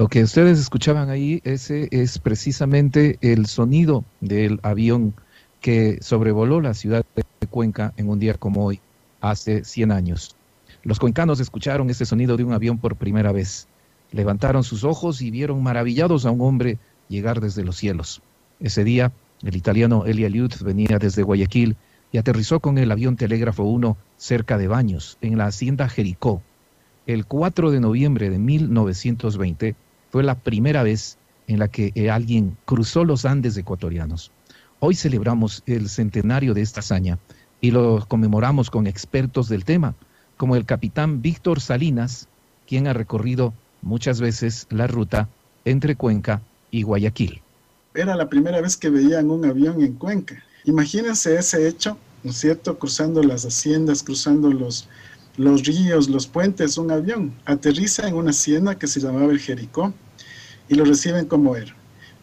Lo que ustedes escuchaban ahí, ese es precisamente el sonido del avión que sobrevoló la ciudad de Cuenca en un día como hoy, hace 100 años. Los cuencanos escucharon ese sonido de un avión por primera vez. Levantaron sus ojos y vieron maravillados a un hombre llegar desde los cielos. Ese día, el italiano Elia Liut venía desde Guayaquil y aterrizó con el avión Telégrafo 1 cerca de Baños, en la hacienda Jericó. El 4 de noviembre de 1920 fue la primera vez en la que alguien cruzó los Andes ecuatorianos. Hoy celebramos el centenario de esta hazaña y lo conmemoramos con expertos del tema, como el capitán Víctor Salinas, quien ha recorrido muchas veces la ruta entre Cuenca y Guayaquil. Era la primera vez que veían un avión en Cuenca. Imagínense ese hecho, ¿no es cierto? Cruzando las haciendas, cruzando los, los ríos, los puentes, un avión. Aterriza en una hacienda que se llamaba el Jericó y lo reciben como héroe.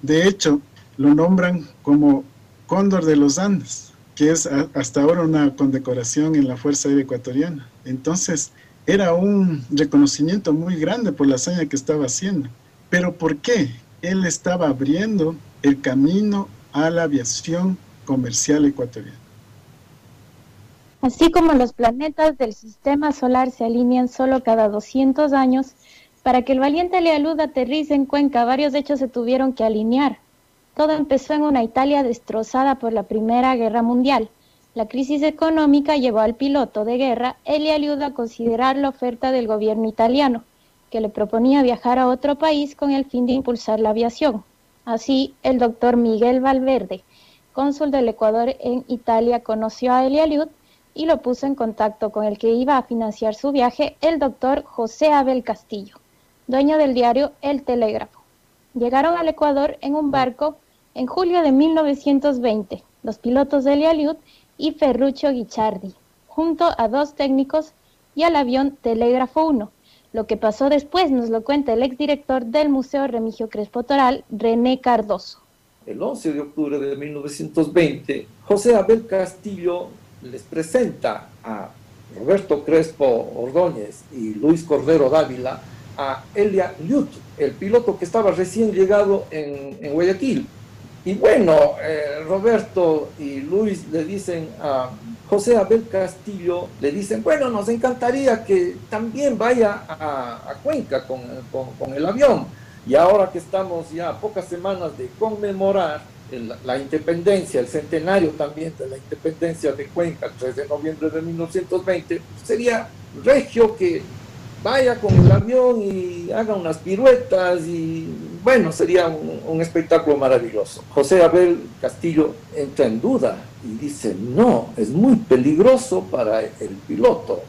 De hecho, lo nombran como Cóndor de los Andes, que es hasta ahora una condecoración en la Fuerza Aérea Ecuatoriana. Entonces, era un reconocimiento muy grande por la hazaña que estaba haciendo. Pero ¿por qué? Él estaba abriendo el camino a la aviación comercial ecuatoriana. Así como los planetas del sistema solar se alinean solo cada 200 años, para que el valiente Lealud aterrice en Cuenca, varios hechos se tuvieron que alinear. Todo empezó en una Italia destrozada por la Primera Guerra Mundial. La crisis económica llevó al piloto de guerra Elia Liud a considerar la oferta del gobierno italiano, que le proponía viajar a otro país con el fin de impulsar la aviación. Así, el doctor Miguel Valverde, cónsul del Ecuador en Italia, conoció a Elia Liud y lo puso en contacto con el que iba a financiar su viaje, el doctor José Abel Castillo dueño del diario El Telégrafo. Llegaron al Ecuador en un barco en julio de 1920, los pilotos de Liud y Ferruccio Guichardi, junto a dos técnicos y al avión Telégrafo 1. Lo que pasó después nos lo cuenta el exdirector del Museo Remigio Crespo Toral, René Cardoso. El 11 de octubre de 1920, José Abel Castillo les presenta a Roberto Crespo Ordóñez y Luis Cordero Dávila a Elia Liut, el piloto que estaba recién llegado en, Guayaquil. Y bueno, eh, Roberto y Luis le dicen a José Abel Castillo, le dicen, bueno, nos encantaría que también vaya a, Cuenca con, el avión. Y ahora que estamos ya pocas semanas de conmemorar la independencia, el centenario también de la independencia de Cuenca, el 3 de noviembre de 1920, sería regio que vaya con el avión y haga unas piruetas y bueno, sería un, espectáculo maravilloso. José Abel Castillo entra en duda y dice, no, es muy peligroso para el piloto,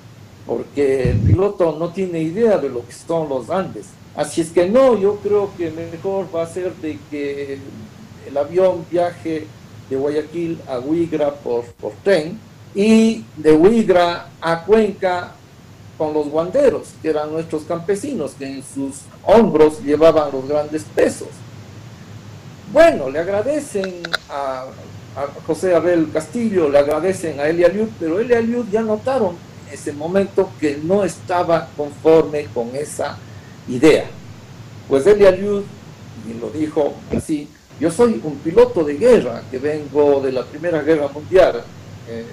porque el piloto no tiene idea de lo que son los Andes. Así es que no, yo creo que mejor va a ser de que el avión viaje de Guayaquil a Huigra por, por tren y de Huigra a Cuenca con los guanderos, que eran nuestros campesinos, que en sus hombros llevaban los grandes pesos. Bueno, le agradecen a, José Abel Castillo, le agradecen a Elia Liud, pero Elia Liud ya notaron en ese momento que no estaba conforme con esa idea. Pues Elia y lo dijo así, yo soy un piloto de guerra que vengo de la Primera Guerra Mundial, eh,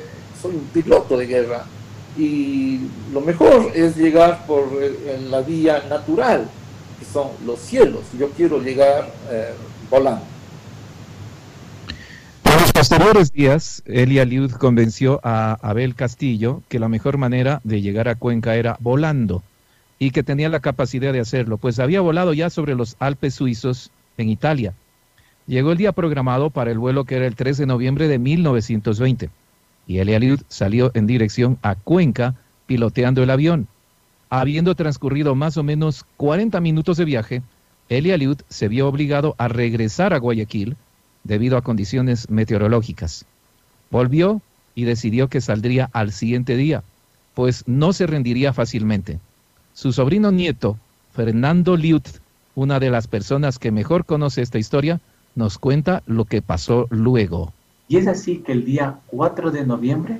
soy un piloto de guerra, y lo mejor es llegar por en la vía natural, que son los cielos. Yo quiero llegar eh, volando. En los posteriores días, Elia Liud convenció a Abel Castillo que la mejor manera de llegar a Cuenca era volando y que tenía la capacidad de hacerlo, pues había volado ya sobre los Alpes suizos en Italia. Llegó el día programado para el vuelo que era el 3 de noviembre de 1920 y Eliud salió en dirección a Cuenca piloteando el avión. Habiendo transcurrido más o menos 40 minutos de viaje, Eliud se vio obligado a regresar a Guayaquil debido a condiciones meteorológicas. Volvió y decidió que saldría al siguiente día, pues no se rendiría fácilmente. Su sobrino nieto, Fernando Liud, una de las personas que mejor conoce esta historia, nos cuenta lo que pasó luego. Y es así que el día 4 de noviembre,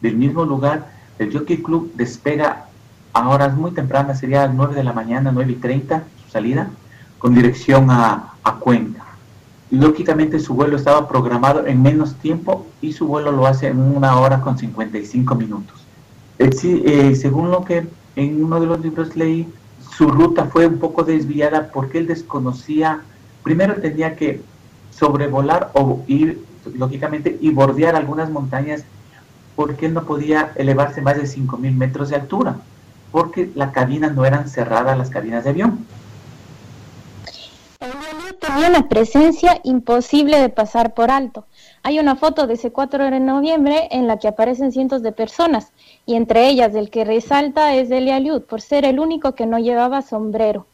del mismo lugar, el Jockey Club despega a horas muy tempranas, sería a las 9 de la mañana, 9 y 30, su salida, con dirección a, a Cuenca. Lógicamente su vuelo estaba programado en menos tiempo y su vuelo lo hace en una hora con 55 minutos. Eh, según lo que en uno de los libros leí, su ruta fue un poco desviada porque él desconocía, primero tenía que sobrevolar o ir, lógicamente, y bordear algunas montañas porque él no podía elevarse más de 5.000 metros de altura, porque la cabina no eran cerradas las cabinas de avión tenía una presencia imposible de pasar por alto. Hay una foto de ese 4 de noviembre en la que aparecen cientos de personas, y entre ellas el que resalta es Elia Liud, por ser el único que no llevaba sombrero.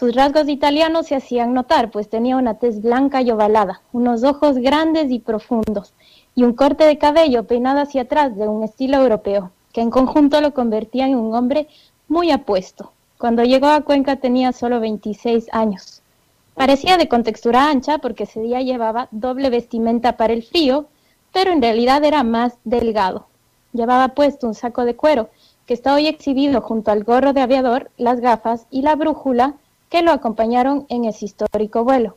Sus rasgos italianos se hacían notar, pues tenía una tez blanca y ovalada, unos ojos grandes y profundos, y un corte de cabello peinado hacia atrás de un estilo europeo, que en conjunto lo convertía en un hombre muy apuesto. Cuando llegó a Cuenca tenía solo 26 años. Parecía de contextura ancha porque ese día llevaba doble vestimenta para el frío, pero en realidad era más delgado. Llevaba puesto un saco de cuero que está hoy exhibido junto al gorro de aviador, las gafas y la brújula que lo acompañaron en ese histórico vuelo.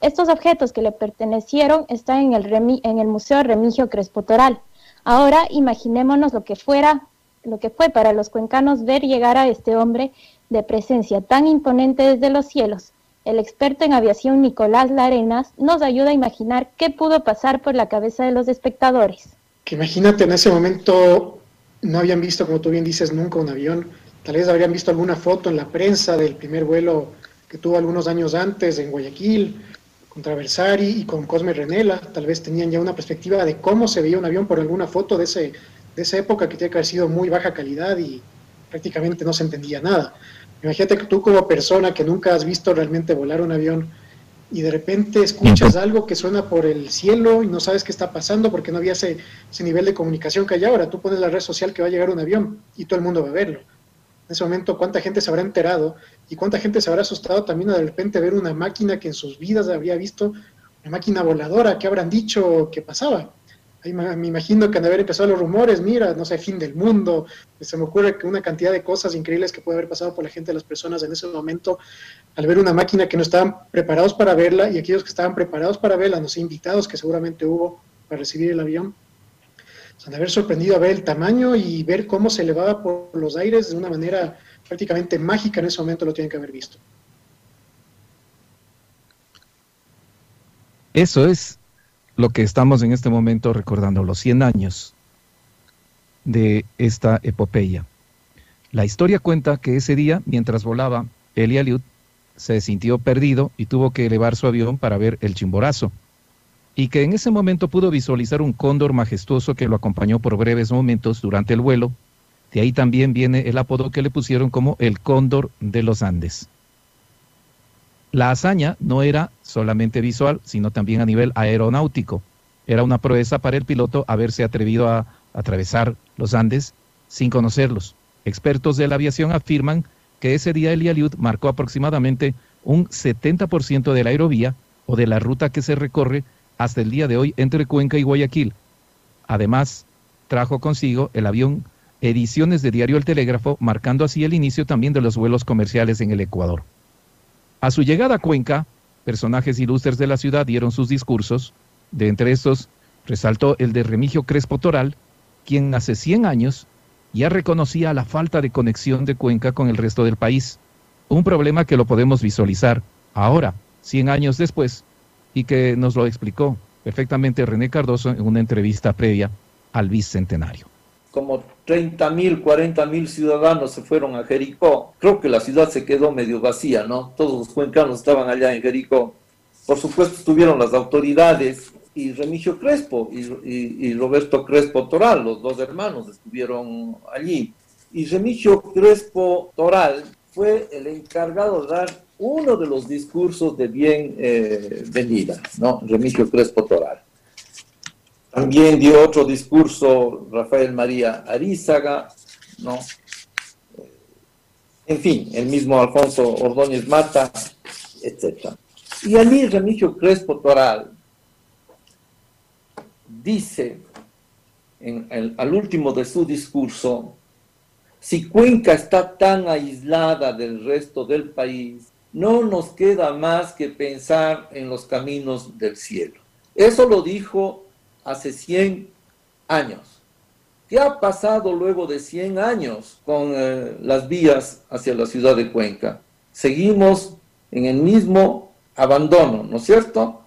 Estos objetos que le pertenecieron están en el, Museo Remigio Crespo Toral. Ahora imaginémonos lo que fuera, lo que fue para los cuencanos ver llegar a este hombre de presencia tan imponente desde los cielos, el experto en aviación Nicolás Larenas nos ayuda a imaginar qué pudo pasar por la cabeza de los espectadores. Que imagínate, en ese momento no habían visto, como tú bien dices, nunca un avión. Tal vez habrían visto alguna foto en la prensa del primer vuelo que tuvo algunos años antes en Guayaquil, con Traversari y con Cosme Renela. Tal vez tenían ya una perspectiva de cómo se veía un avión por alguna foto de, ese, de esa época que tiene que haber sido muy baja calidad y prácticamente no se entendía nada. Imagínate que tú como persona que nunca has visto realmente volar un avión y de repente escuchas algo que suena por el cielo y no sabes qué está pasando porque no había ese, nivel de comunicación que hay ahora. Tú pones la red social que va a llegar un avión y todo el mundo va a verlo. En ese momento, ¿cuánta gente se habrá enterado y cuánta gente se habrá asustado también de repente ver una máquina que en sus vidas había visto, una máquina voladora, ¿qué habrán dicho que pasaba? me imagino que han haber empezado los rumores, mira, no sé, fin del mundo. Se me ocurre que una cantidad de cosas increíbles que puede haber pasado por la gente, las personas en ese momento, al ver una máquina que no estaban preparados para verla y aquellos que estaban preparados para verla, no sé, invitados que seguramente hubo para recibir el avión, de haber sorprendido a ver el tamaño y ver cómo se elevaba por los aires de una manera prácticamente mágica en ese momento lo tienen que haber visto. Eso es lo que estamos en este momento recordando, los 100 años de esta epopeya. La historia cuenta que ese día, mientras volaba, Eli Aliud se sintió perdido y tuvo que elevar su avión para ver el chimborazo, y que en ese momento pudo visualizar un cóndor majestuoso que lo acompañó por breves momentos durante el vuelo. De ahí también viene el apodo que le pusieron como el cóndor de los Andes. La hazaña no era solamente visual, sino también a nivel aeronáutico. Era una proeza para el piloto haberse atrevido a atravesar los Andes sin conocerlos. Expertos de la aviación afirman que ese día el Aliud marcó aproximadamente un 70% de la aerovía o de la ruta que se recorre hasta el día de hoy entre Cuenca y Guayaquil. Además, trajo consigo el avión ediciones de Diario El Telégrafo, marcando así el inicio también de los vuelos comerciales en el Ecuador. A su llegada a Cuenca, personajes ilustres de la ciudad dieron sus discursos. De entre estos, resaltó el de Remigio Crespo Toral, quien hace 100 años ya reconocía la falta de conexión de Cuenca con el resto del país, un problema que lo podemos visualizar ahora, 100 años después, y que nos lo explicó perfectamente René Cardoso en una entrevista previa al bicentenario como 30 mil, 40 mil ciudadanos se fueron a Jericó. Creo que la ciudad se quedó medio vacía, ¿no? Todos los cuencanos estaban allá en Jericó. Por supuesto estuvieron las autoridades y Remigio Crespo y, Roberto Crespo Toral, los dos hermanos, estuvieron allí. Y Remigio Crespo Toral fue el encargado de dar uno de los discursos de bienvenida, eh, ¿no? Remigio Crespo Toral. También dio otro discurso Rafael María Arízaga, ¿no? En fin, el mismo Alfonso Ordóñez Mata, etc. Y allí Remigio Crespo Toral dice al último de su discurso, si Cuenca está tan aislada del resto del país, no nos queda más que pensar en los caminos del cielo. Eso lo dijo hace 100 años. ¿Qué ha pasado luego de 100 años con eh, las vías hacia la ciudad de Cuenca? Seguimos en el mismo abandono, ¿no es cierto?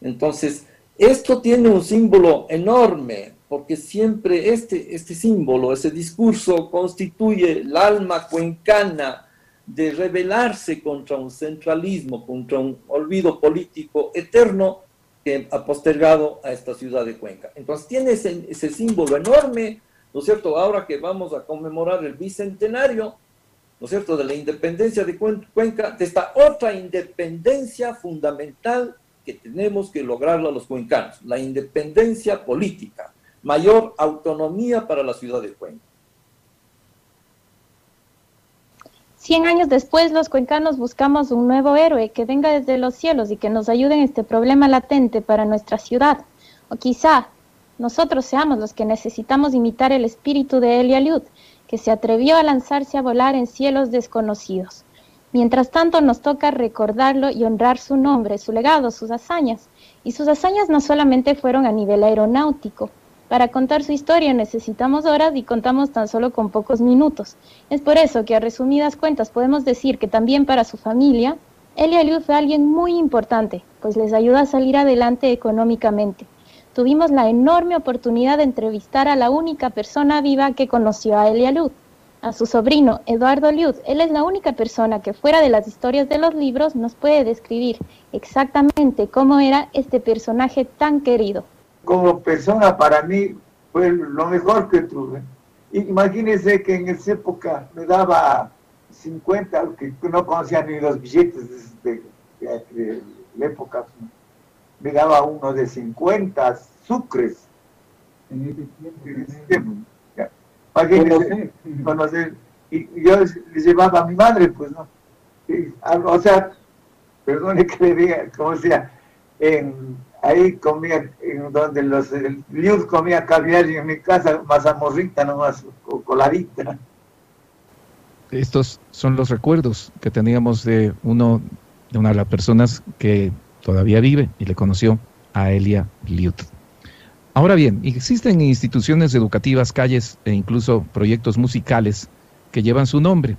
Entonces, esto tiene un símbolo enorme, porque siempre este, este símbolo, ese discurso constituye el alma cuencana de rebelarse contra un centralismo, contra un olvido político eterno que ha postergado a esta ciudad de Cuenca. Entonces tiene ese, símbolo enorme ¿no es cierto? Ahora que vamos a conmemorar el bicentenario, ¿no es cierto?, de la independencia de Cuenca, de esta otra independencia fundamental que tenemos que lograrla los cuencanos, la independencia política, mayor autonomía para la ciudad de Cuenca. Cien años después, los cuencanos buscamos un nuevo héroe que venga desde los cielos y que nos ayude en este problema latente para nuestra ciudad. O quizá nosotros seamos los que necesitamos imitar el espíritu de Elia Liud, que se atrevió a lanzarse a volar en cielos desconocidos. Mientras tanto, nos toca recordarlo y honrar su nombre, su legado, sus hazañas. Y sus hazañas no solamente fueron a nivel aeronáutico. Para contar su historia necesitamos horas y contamos tan solo con pocos minutos. Es por eso que a resumidas cuentas podemos decir que también para su familia, Elia Liud fue alguien muy importante, pues les ayudó a salir adelante económicamente tuvimos la enorme oportunidad de entrevistar a la única persona viva que conoció a Elia Luz, a su sobrino Eduardo Liud. Él es la única persona que fuera de las historias de los libros nos puede describir exactamente cómo era este personaje tan querido. Como persona para mí fue lo mejor que tuve. Imagínense que en esa época me daba 50, que no conocía ni los billetes de, la época me daba uno de 50 sucres. En ese tiempo. Conocer. Y yo le llevaba a mi madre, pues no. o sea, perdone que le diga, como sea, en, ahí comía, donde los lius comía caviar y en mi casa mazamorrita nomás, o coladita. Estos son los recuerdos que teníamos de uno de una de las personas que todavía vive y le conoció a Elia Liut. Ahora bien, existen instituciones educativas, calles e incluso proyectos musicales que llevan su nombre.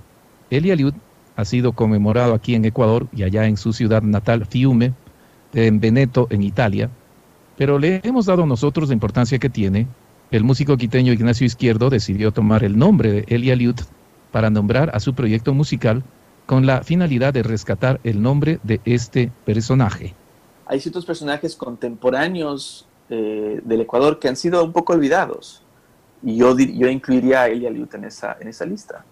Elia Liut ha sido conmemorado aquí en Ecuador y allá en su ciudad natal, Fiume, en Veneto, en Italia, pero le hemos dado nosotros la importancia que tiene. El músico quiteño Ignacio Izquierdo decidió tomar el nombre de Elia Liut para nombrar a su proyecto musical con la finalidad de rescatar el nombre de este personaje. Hay ciertos personajes contemporáneos eh, del Ecuador que han sido un poco olvidados. Y yo, yo incluiría a Elia Liut en esa, en esa lista.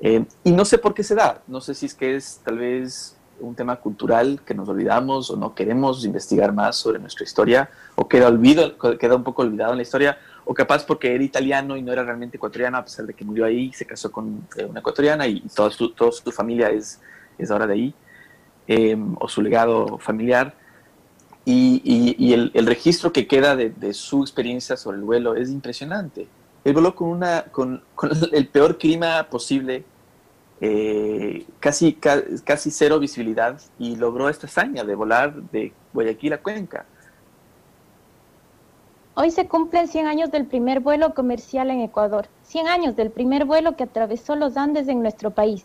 Eh, y no sé por qué se da. No sé si es que es tal vez un tema cultural que nos olvidamos o no queremos investigar más sobre nuestra historia o queda, olvido, queda un poco olvidado en la historia o capaz porque era italiano y no era realmente ecuatoriano, a pesar de que murió ahí, se casó con eh, una ecuatoriana y toda su, su familia es, es ahora de ahí, em, o su legado familiar. Y, el, registro que queda de, su experiencia sobre el vuelo es impresionante. Él voló con, una, con el peor clima posible, eh, casi, casi cero visibilidad, y logró esta hazaña de volar de Guayaquil a Cuenca Hoy se cumplen 100 años del primer vuelo comercial en Ecuador, 100 años del primer vuelo que atravesó los Andes en nuestro país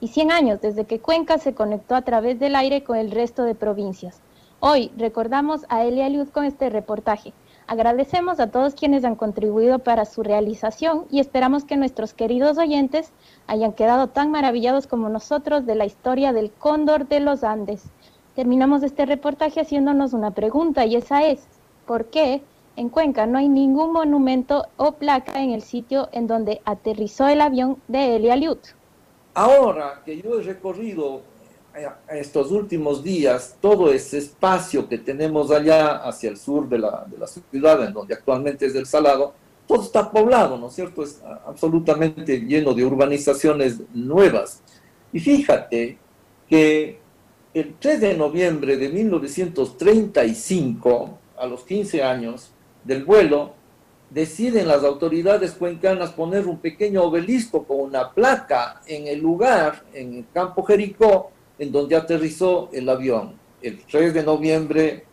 y 100 años desde que Cuenca se conectó a través del aire con el resto de provincias. Hoy recordamos a Elia Luz con este reportaje. Agradecemos a todos quienes han contribuido para su realización y esperamos que nuestros queridos oyentes hayan quedado tan maravillados como nosotros de la historia del cóndor de los Andes. Terminamos este reportaje haciéndonos una pregunta y esa es, ¿por qué en Cuenca no hay ningún monumento o placa en el sitio en donde aterrizó el avión de Elia Liut. Ahora que yo he recorrido estos últimos días todo ese espacio que tenemos allá hacia el sur de la, ciudad, en donde actualmente es el Salado, todo está poblado, ¿no es cierto? Es absolutamente lleno de urbanizaciones nuevas. Y fíjate que el 3 de noviembre de 1935, a los 15 años, del vuelo, deciden las autoridades cuencanas poner un pequeño obelisco con una placa en el lugar, en el campo Jericó, en donde aterrizó el avión el 3 de noviembre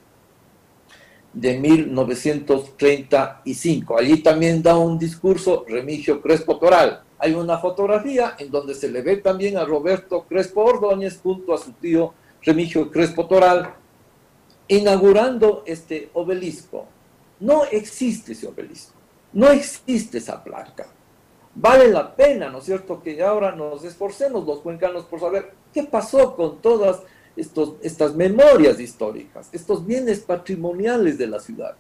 de 1935. Allí también da un discurso Remigio Crespo Toral. Hay una fotografía en donde se le ve también a Roberto Crespo Ordóñez junto a su tío Remigio Crespo Toral inaugurando este obelisco. No existe ese obelisco, no existe esa placa. Vale la pena, ¿no es cierto?, que ahora nos esforcemos los cuencanos por saber qué pasó con todas estos, estas memorias históricas, estos bienes patrimoniales de la ciudad.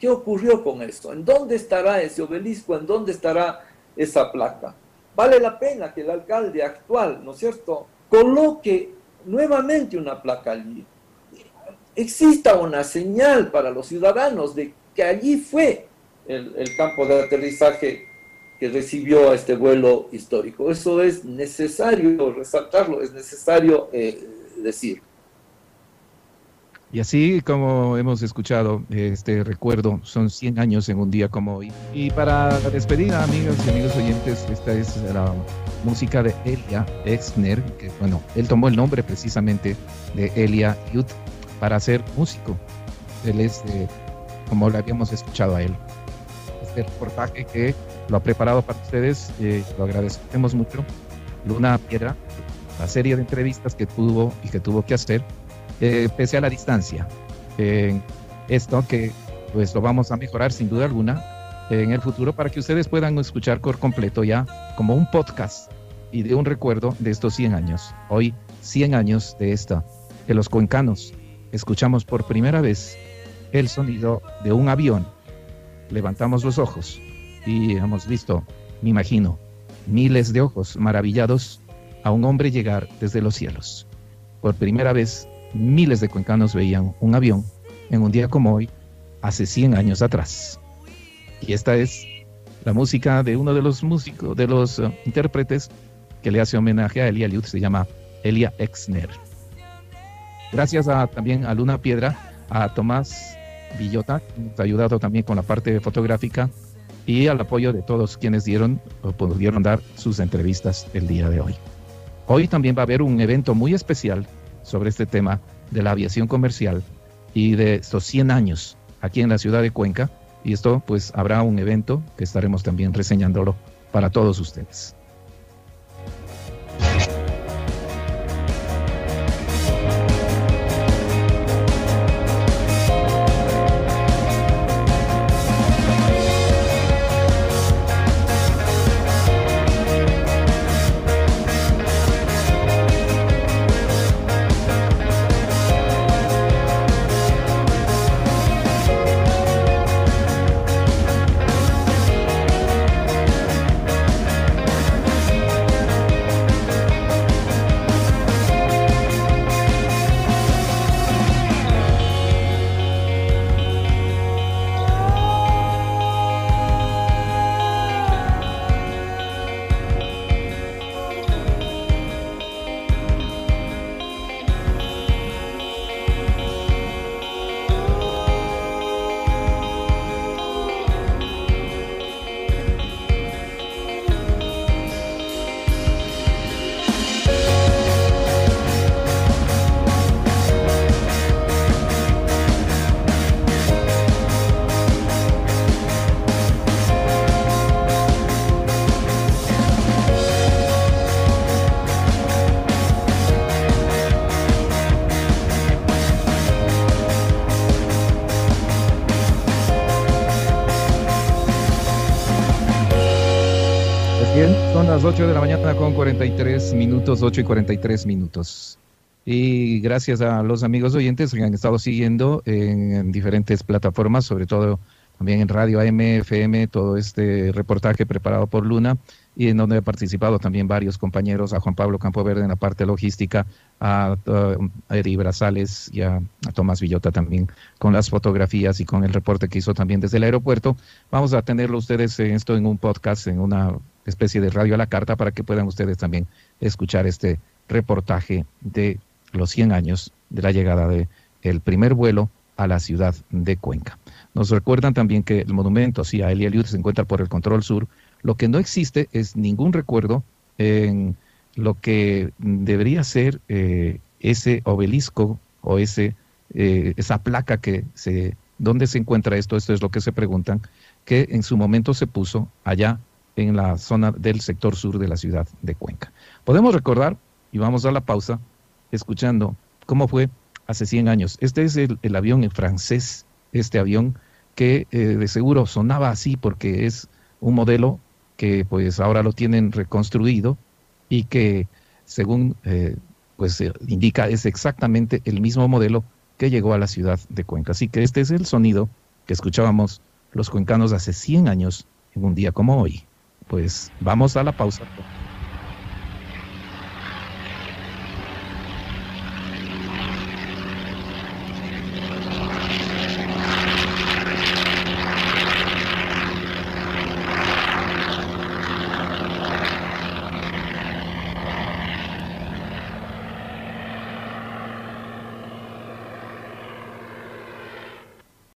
¿Qué ocurrió con eso? ¿En dónde estará ese obelisco? ¿En dónde estará esa placa? Vale la pena que el alcalde actual, ¿no es cierto?, coloque nuevamente una placa allí. Exista una señal para los ciudadanos de que allí fue el, campo de aterrizaje que recibió este vuelo histórico. Eso es necesario resaltarlo, es necesario eh. Y así como hemos escuchado este recuerdo, son 100 años en un día como hoy. Y para despedir, amigas y amigos oyentes, esta es la música de Elia Exner, que bueno, él tomó el nombre precisamente de Elia Yut para ser músico. Él es, como le habíamos escuchado a él. Este reportaje que lo ha preparado para ustedes, eh, lo agradecemos mucho. Luna Piedra, la serie de entrevistas que tuvo y que tuvo que hacer eh, pese a la distancia. esto que pues lo vamos a mejorar sin duda alguna en el futuro para que ustedes puedan escuchar por completo ya como un podcast y de un recuerdo de estos 100 años. Hoy 100 años de esta, que los cuencanos escuchamos por primera vez el sonido de un avión. Levantamos los ojos y hemos visto, me imagino, miles de ojos maravillados a un hombre llegar desde los cielos. Por primera vez miles de cuencanos veían un avión en un día como hoy, hace 100 años atrás. Y esta es la música de uno de los músicos, de los uh, intérpretes que le hace homenaje a Elia Liut, se llama Elia Exner. Gracias también a Luna Piedra, a Tomás Villota, que nos ha ayudado también con la parte fotográfica y al apoyo de todos quienes dieron o pudieron dar sus entrevistas el día de hoy. Hoy también va a haber un evento muy especial sobre este tema de la aviación comercial y de estos 100 años aquí en la ciudad de Cuenca. Y esto pues habrá un evento que estaremos también reseñándolo para todos ustedes. Las 8 de la mañana con 43 minutos, 8 y 43 minutos. Y gracias a los amigos oyentes que han estado siguiendo en, diferentes plataformas, sobre todo también en Radio AM, FM, todo este reportaje preparado por Luna y en donde he participado también varios compañeros, a Juan Pablo Campoverde en la parte logística, a, a Eri Brazales y a, a, Tomás Villota también con las fotografías y con el reporte que hizo también desde el aeropuerto. Vamos a tenerlo ustedes en esto en un podcast, en una especie de radio a la carta para que puedan ustedes también escuchar este reportaje de los 100 años de la llegada del el primer vuelo a la ciudad de Cuenca. Nos recuerdan también que el monumento, sí, a Elia Eliud se encuentra por el control sur. Lo que no existe es ningún recuerdo en lo que debería ser eh, ese obelisco o ese, eh, esa placa que se... ¿Dónde se encuentra esto? Esto es lo que se preguntan, que en su momento se puso allá en la zona del sector sur de la ciudad de Cuenca. Podemos recordar, y vamos a la pausa, escuchando cómo fue hace 100 años. Este es el, avión en francés, este avión que eh, de seguro sonaba así porque es un modelo que pues ahora lo tienen reconstruido y que según eh, pues indica es exactamente el mismo modelo que llegó a la ciudad de Cuenca. Así que este es el sonido que escuchábamos los cuencanos hace 100 años en un día como hoy. Pues vamos a la pausa.